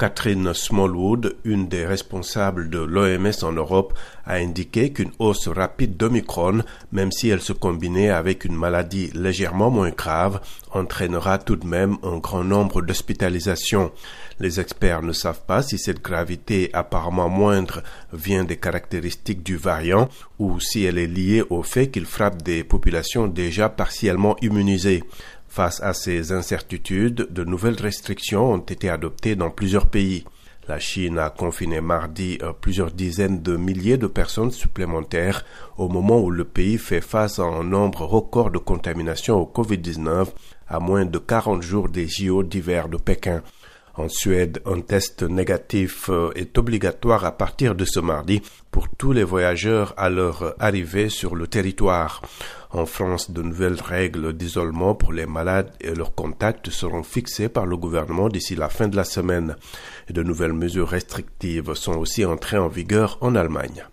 Catherine Smallwood, une des responsables de l'OMS en Europe, a indiqué qu'une hausse rapide d'Omicron, même si elle se combinait avec une maladie légèrement moins grave, entraînera tout de même un grand nombre d'hospitalisations. Les experts ne savent pas si cette gravité apparemment moindre vient des caractéristiques du variant ou si elle est liée au fait qu'il frappe des populations déjà partiellement immunisées. Face à ces incertitudes, de nouvelles restrictions ont été adoptées dans plusieurs pays. La Chine a confiné mardi euh, plusieurs dizaines de milliers de personnes supplémentaires au moment où le pays fait face à un nombre record de contaminations au Covid-19 à moins de 40 jours des JO d'hiver de Pékin. En Suède, un test négatif euh, est obligatoire à partir de ce mardi pour tous les voyageurs à leur arrivée sur le territoire. En France, de nouvelles règles d'isolement pour les malades et leurs contacts seront fixées par le gouvernement d'ici la fin de la semaine. De nouvelles mesures restrictives sont aussi entrées en vigueur en Allemagne.